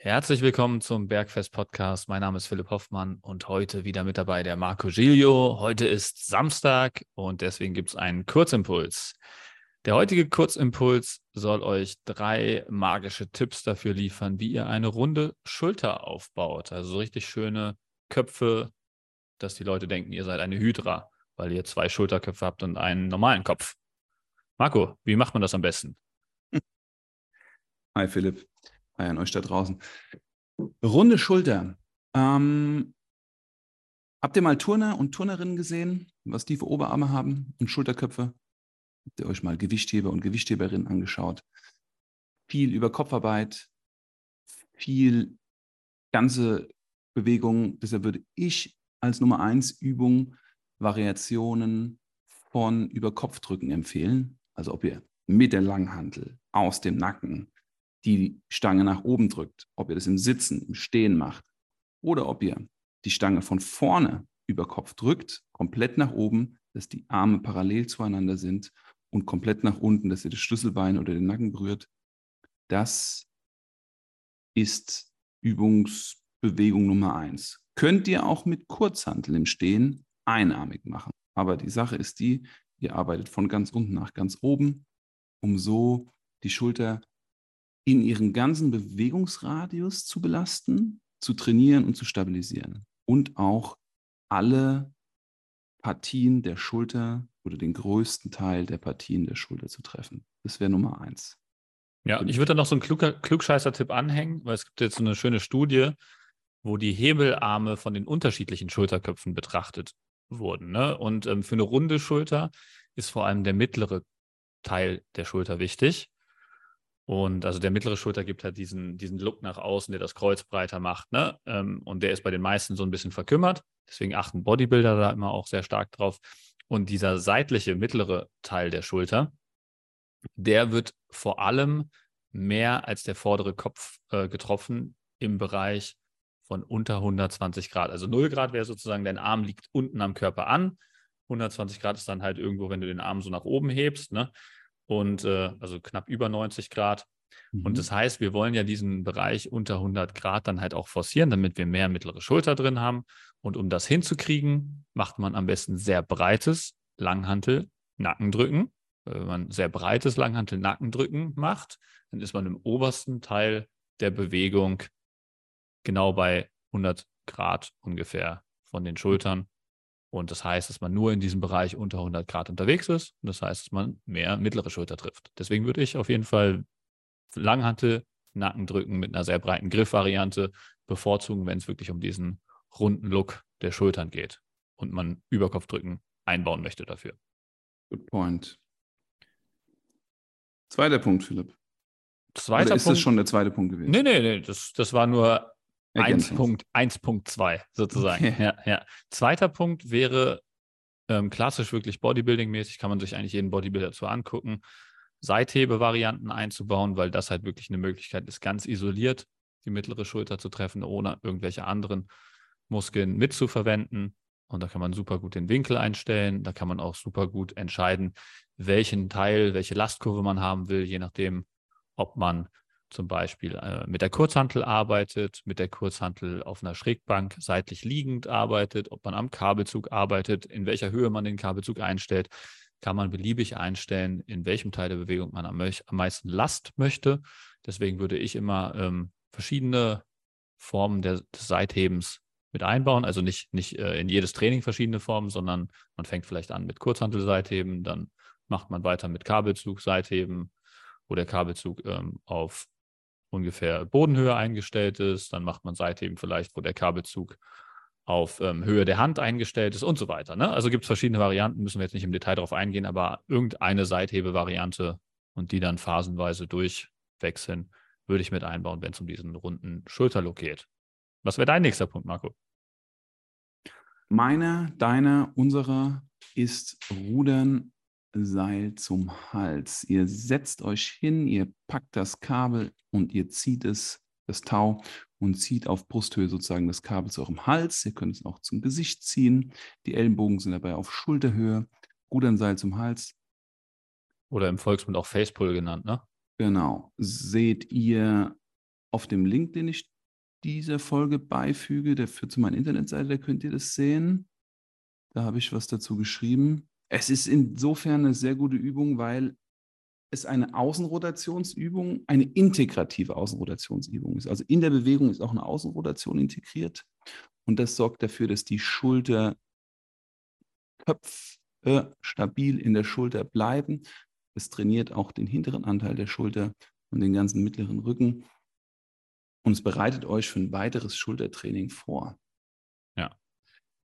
Herzlich willkommen zum Bergfest Podcast. Mein Name ist Philipp Hoffmann und heute wieder mit dabei der Marco Giglio. Heute ist Samstag und deswegen gibt es einen Kurzimpuls. Der heutige Kurzimpuls soll euch drei magische Tipps dafür liefern, wie ihr eine runde Schulter aufbaut. Also so richtig schöne Köpfe, dass die Leute denken, ihr seid eine Hydra, weil ihr zwei Schulterköpfe habt und einen normalen Kopf. Marco, wie macht man das am besten? Hi Philipp. An euch da draußen. Runde Schulter. Ähm, habt ihr mal Turner und Turnerinnen gesehen, was die für Oberarme haben und Schulterköpfe? Habt ihr euch mal Gewichtheber und Gewichtheberinnen angeschaut? Viel über Kopfarbeit, viel ganze Bewegungen. Deshalb würde ich als Nummer eins Übung Variationen von über Kopfdrücken empfehlen. Also ob ihr mit der Langhantel aus dem Nacken die Stange nach oben drückt, ob ihr das im Sitzen, im Stehen macht oder ob ihr die Stange von vorne über Kopf drückt, komplett nach oben, dass die Arme parallel zueinander sind und komplett nach unten, dass ihr das Schlüsselbein oder den Nacken berührt. Das ist Übungsbewegung Nummer eins. Könnt ihr auch mit Kurzhantel im Stehen einarmig machen. Aber die Sache ist die, ihr arbeitet von ganz unten nach ganz oben, um so die Schulter in ihren ganzen Bewegungsradius zu belasten, zu trainieren und zu stabilisieren. Und auch alle Partien der Schulter oder den größten Teil der Partien der Schulter zu treffen. Das wäre Nummer eins. Ja, ich würde da noch so einen Klug Klugscheißer-Tipp anhängen, weil es gibt jetzt so eine schöne Studie, wo die Hebelarme von den unterschiedlichen Schulterköpfen betrachtet wurden. Ne? Und ähm, für eine runde Schulter ist vor allem der mittlere Teil der Schulter wichtig. Und also der mittlere Schulter gibt halt diesen, diesen Look nach außen, der das Kreuz breiter macht. Ne? Ähm, und der ist bei den meisten so ein bisschen verkümmert. Deswegen achten Bodybuilder da immer auch sehr stark drauf. Und dieser seitliche, mittlere Teil der Schulter, der wird vor allem mehr als der vordere Kopf äh, getroffen im Bereich von unter 120 Grad. Also 0 Grad wäre sozusagen, dein Arm liegt unten am Körper an. 120 Grad ist dann halt irgendwo, wenn du den Arm so nach oben hebst. Ne? Und äh, also knapp über 90 Grad. Mhm. Und das heißt, wir wollen ja diesen Bereich unter 100 Grad dann halt auch forcieren, damit wir mehr mittlere Schulter drin haben. Und um das hinzukriegen, macht man am besten sehr breites Langhantel Nackendrücken. Wenn man sehr breites Langhantel Nackendrücken macht, dann ist man im obersten Teil der Bewegung genau bei 100 Grad ungefähr von den Schultern. Und das heißt, dass man nur in diesem Bereich unter 100 Grad unterwegs ist. Und das heißt, dass man mehr mittlere Schulter trifft. Deswegen würde ich auf jeden Fall Langhantel, Nacken drücken mit einer sehr breiten Griffvariante bevorzugen, wenn es wirklich um diesen runden Look der Schultern geht und man Überkopfdrücken einbauen möchte dafür. Good point. Zweiter Punkt, Philipp. Zweiter Oder ist Punkt, das schon der zweite Punkt gewesen? Nee, nee, nee. Das, das war nur 1.2 sozusagen. Okay. Ja, ja. Zweiter Punkt wäre ähm, klassisch wirklich Bodybuilding-mäßig, kann man sich eigentlich jeden Bodybuilder zu angucken, Seithebe-Varianten einzubauen, weil das halt wirklich eine Möglichkeit ist, ganz isoliert die mittlere Schulter zu treffen, ohne irgendwelche anderen Muskeln mitzuverwenden. Und da kann man super gut den Winkel einstellen. Da kann man auch super gut entscheiden, welchen Teil, welche Lastkurve man haben will, je nachdem, ob man zum Beispiel äh, mit der Kurzhantel arbeitet, mit der Kurzhantel auf einer Schrägbank seitlich liegend arbeitet, ob man am Kabelzug arbeitet, in welcher Höhe man den Kabelzug einstellt, kann man beliebig einstellen, in welchem Teil der Bewegung man am, am meisten Last möchte. Deswegen würde ich immer ähm, verschiedene Formen der, des Seithebens mit einbauen. Also nicht, nicht äh, in jedes Training verschiedene Formen, sondern man fängt vielleicht an mit Kurzhantel-Seitheben, dann macht man weiter mit Kabelzug, Seitheben, wo der Kabelzug ähm, auf ungefähr Bodenhöhe eingestellt ist. Dann macht man Seitheben vielleicht, wo der Kabelzug auf ähm, Höhe der Hand eingestellt ist und so weiter. Ne? Also gibt es verschiedene Varianten, müssen wir jetzt nicht im Detail darauf eingehen, aber irgendeine Seithebe-Variante und die dann phasenweise durchwechseln, würde ich mit einbauen, wenn es um diesen runden Schulterlook geht. Was wäre dein nächster Punkt, Marco? Meiner, deiner, unserer ist Rudern Seil zum Hals. Ihr setzt euch hin, ihr packt das Kabel und ihr zieht es, das Tau, und zieht auf Brusthöhe sozusagen das Kabel zu eurem Hals. Ihr könnt es auch zum Gesicht ziehen. Die Ellenbogen sind dabei auf Schulterhöhe. Rudernseil zum Hals. Oder im Volksmund auch Facepull genannt, ne? Genau. Seht ihr auf dem Link, den ich dieser Folge beifüge, der führt zu meiner Internetseite, da könnt ihr das sehen. Da habe ich was dazu geschrieben. Es ist insofern eine sehr gute Übung, weil es eine Außenrotationsübung, eine integrative Außenrotationsübung ist. Also in der Bewegung ist auch eine Außenrotation integriert. Und das sorgt dafür, dass die Schulterköpfe stabil in der Schulter bleiben. Es trainiert auch den hinteren Anteil der Schulter und den ganzen mittleren Rücken. Und es bereitet euch für ein weiteres Schultertraining vor.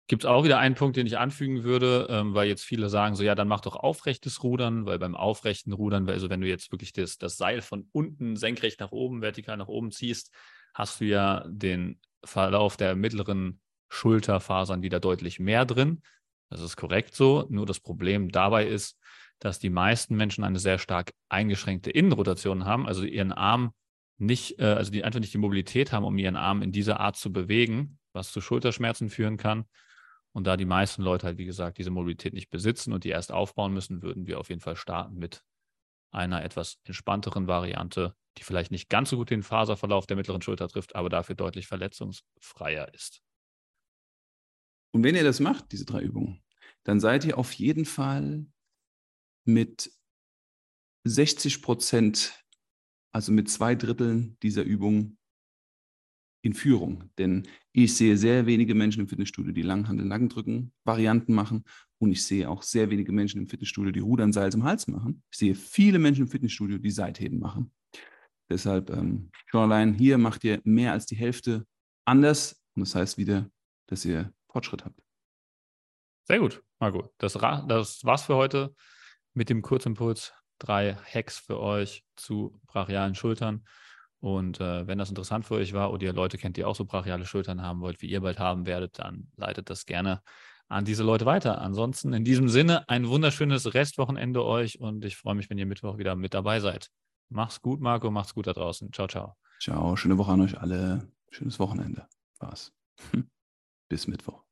Gibt es auch wieder einen Punkt, den ich anfügen würde, ähm, weil jetzt viele sagen so, ja, dann mach doch aufrechtes Rudern, weil beim aufrechten Rudern, also wenn du jetzt wirklich das, das Seil von unten senkrecht nach oben, vertikal nach oben ziehst, hast du ja den Verlauf der mittleren Schulterfasern wieder deutlich mehr drin. Das ist korrekt so. Nur das Problem dabei ist, dass die meisten Menschen eine sehr stark eingeschränkte Innenrotation haben, also ihren Arm nicht, äh, also die einfach nicht die Mobilität haben, um ihren Arm in dieser Art zu bewegen, was zu Schulterschmerzen führen kann. Und da die meisten Leute halt, wie gesagt, diese Mobilität nicht besitzen und die erst aufbauen müssen, würden wir auf jeden Fall starten mit einer etwas entspannteren Variante, die vielleicht nicht ganz so gut den Faserverlauf der mittleren Schulter trifft, aber dafür deutlich verletzungsfreier ist. Und wenn ihr das macht, diese drei Übungen, dann seid ihr auf jeden Fall mit 60 Prozent, also mit zwei Dritteln dieser Übungen in Führung. Denn ich sehe sehr wenige Menschen im Fitnessstudio, die Langhandel-Nackendrücken Varianten machen. Und ich sehe auch sehr wenige Menschen im Fitnessstudio, die Rudern Seil zum Hals machen. Ich sehe viele Menschen im Fitnessstudio, die Seitheben machen. Deshalb, ähm, schon allein hier macht ihr mehr als die Hälfte anders. Und das heißt wieder, dass ihr Fortschritt habt. Sehr gut, Marco. Das, das war's für heute mit dem Kurzimpuls. Drei Hacks für euch zu brachialen Schultern. Und äh, wenn das interessant für euch war oder ihr Leute kennt, die auch so brachiale Schultern haben wollt, wie ihr bald haben werdet, dann leitet das gerne an diese Leute weiter. Ansonsten in diesem Sinne ein wunderschönes Restwochenende euch und ich freue mich, wenn ihr Mittwoch wieder mit dabei seid. Mach's gut, Marco, macht's gut da draußen. Ciao, ciao. Ciao, schöne Woche an euch alle. Schönes Wochenende. War's. Bis Mittwoch.